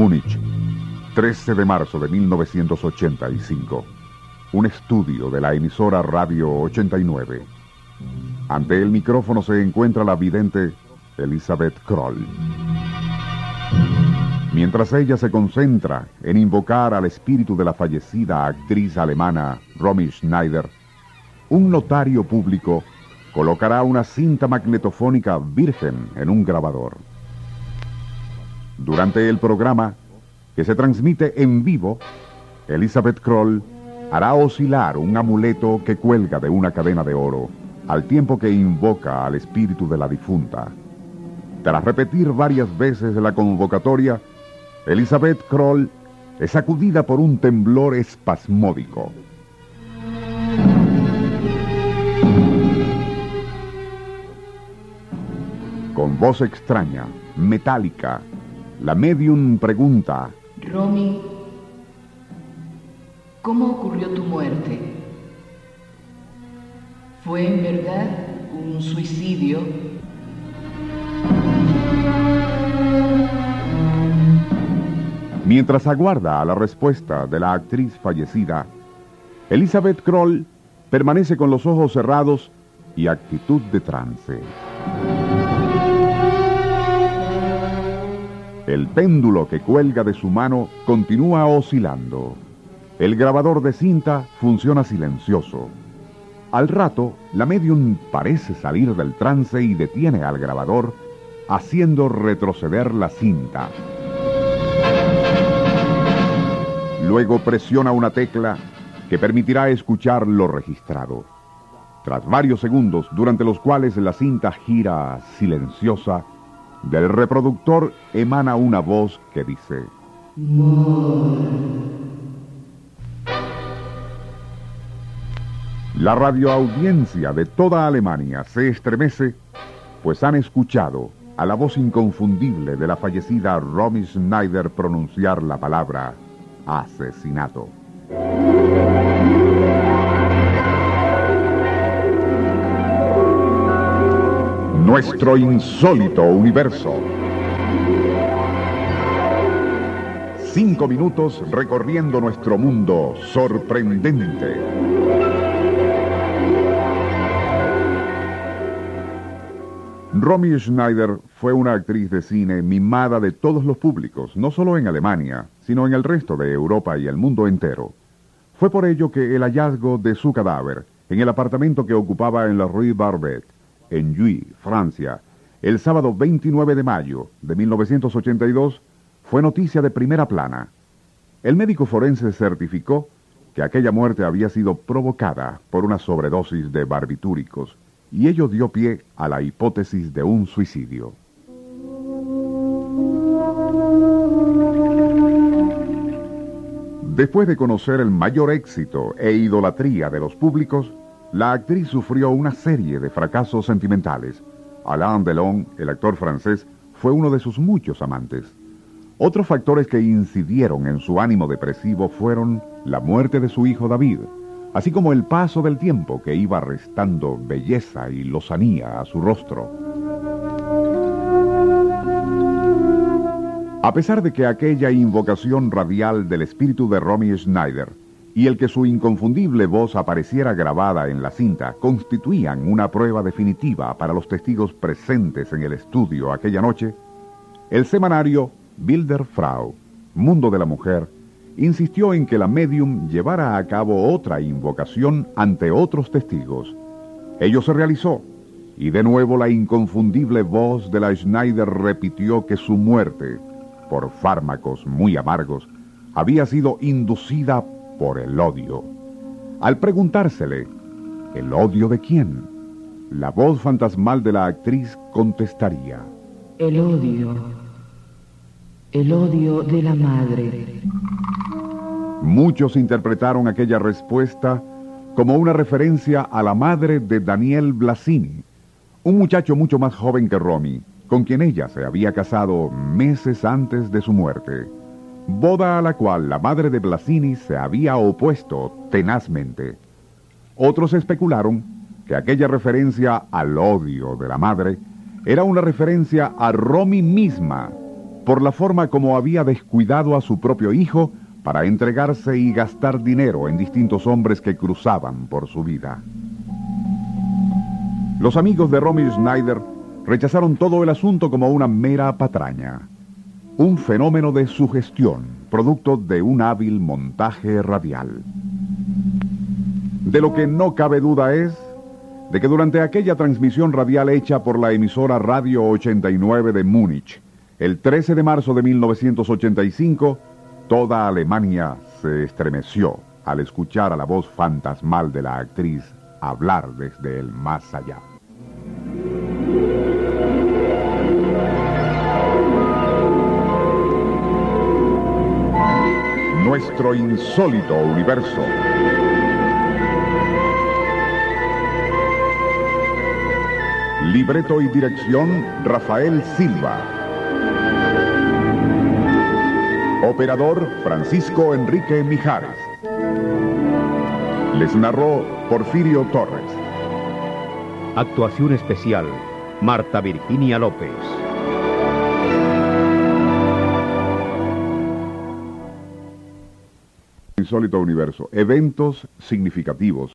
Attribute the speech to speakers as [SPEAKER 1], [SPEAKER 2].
[SPEAKER 1] Múnich, 13 de marzo de 1985. Un estudio de la emisora Radio 89. Ante el micrófono se encuentra la vidente Elizabeth Kroll. Mientras ella se concentra en invocar al espíritu de la fallecida actriz alemana Romy Schneider, un notario público colocará una cinta magnetofónica virgen en un grabador. Durante el programa, que se transmite en vivo, Elizabeth Kroll hará oscilar un amuleto que cuelga de una cadena de oro, al tiempo que invoca al espíritu de la difunta. Tras repetir varias veces la convocatoria, Elizabeth Kroll es sacudida por un temblor espasmódico. Con voz extraña, metálica, la medium pregunta,
[SPEAKER 2] Romy, ¿cómo ocurrió tu muerte? ¿Fue en verdad un suicidio?
[SPEAKER 1] Mientras aguarda a la respuesta de la actriz fallecida, Elizabeth Kroll permanece con los ojos cerrados y actitud de trance. El péndulo que cuelga de su mano continúa oscilando. El grabador de cinta funciona silencioso. Al rato, la medium parece salir del trance y detiene al grabador, haciendo retroceder la cinta. Luego presiona una tecla que permitirá escuchar lo registrado. Tras varios segundos, durante los cuales la cinta gira silenciosa, del reproductor emana una voz que dice... La radioaudiencia de toda Alemania se estremece, pues han escuchado a la voz inconfundible de la fallecida Romy Schneider pronunciar la palabra asesinato. Nuestro insólito universo. Cinco minutos recorriendo nuestro mundo sorprendente. Romy Schneider fue una actriz de cine mimada de todos los públicos, no solo en Alemania, sino en el resto de Europa y el mundo entero. Fue por ello que el hallazgo de su cadáver en el apartamento que ocupaba en la Rue Barbette, en Huy, Francia, el sábado 29 de mayo de 1982, fue noticia de primera plana. El médico forense certificó que aquella muerte había sido provocada por una sobredosis de barbitúricos, y ello dio pie a la hipótesis de un suicidio. Después de conocer el mayor éxito e idolatría de los públicos, la actriz sufrió una serie de fracasos sentimentales. Alain Delon, el actor francés, fue uno de sus muchos amantes. Otros factores que incidieron en su ánimo depresivo fueron la muerte de su hijo David, así como el paso del tiempo que iba restando belleza y lozanía a su rostro. A pesar de que aquella invocación radial del espíritu de Romy Schneider y el que su inconfundible voz apareciera grabada en la cinta constituían una prueba definitiva para los testigos presentes en el estudio aquella noche, el semanario Bilder Frau, Mundo de la Mujer, insistió en que la medium llevara a cabo otra invocación ante otros testigos. Ello se realizó, y de nuevo la inconfundible voz de la Schneider repitió que su muerte, por fármacos muy amargos, había sido inducida por el odio. Al preguntársele, ¿el odio de quién? la voz fantasmal de la actriz contestaría.
[SPEAKER 2] El odio. El odio de la madre.
[SPEAKER 1] Muchos interpretaron aquella respuesta como una referencia a la madre de Daniel Blasini, un muchacho mucho más joven que Romy, con quien ella se había casado meses antes de su muerte, boda a la cual la madre de Blasini se había opuesto tenazmente. Otros especularon que aquella referencia al odio de la madre era una referencia a Romy misma, por la forma como había descuidado a su propio hijo para entregarse y gastar dinero en distintos hombres que cruzaban por su vida. Los amigos de Romy Schneider rechazaron todo el asunto como una mera patraña, un fenómeno de sugestión, producto de un hábil montaje radial. De lo que no cabe duda es de que durante aquella transmisión radial hecha por la emisora Radio 89 de Múnich, el 13 de marzo de 1985, toda Alemania se estremeció al escuchar a la voz fantasmal de la actriz hablar desde el más allá. Nuestro insólito universo. Libreto y dirección Rafael Silva. Operador Francisco Enrique Mijares. Les narró Porfirio Torres.
[SPEAKER 3] Actuación especial, Marta Virginia López.
[SPEAKER 1] Insólito Universo. Eventos significativos.